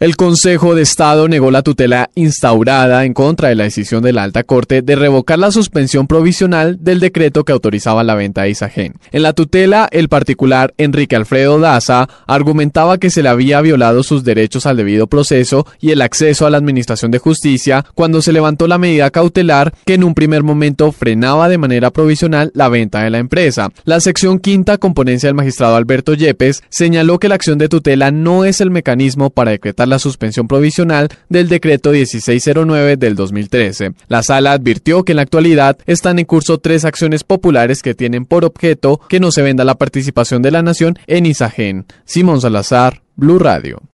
El Consejo de Estado negó la tutela instaurada en contra de la decisión de la Alta Corte de revocar la suspensión provisional del decreto que autorizaba la venta de Isagen. En la tutela, el particular Enrique Alfredo Daza argumentaba que se le había violado sus derechos al debido proceso y el acceso a la Administración de Justicia cuando se levantó la medida cautelar que en un primer momento frenaba de manera provisional la venta de la empresa. La sección quinta, componencia del magistrado Alberto Yepes, señaló que la acción de tutela no es el mecanismo para decretar la suspensión provisional del decreto 1609 del 2013. La sala advirtió que en la actualidad están en curso tres acciones populares que tienen por objeto que no se venda la participación de la nación en Isagen. Simón Salazar, Blue Radio.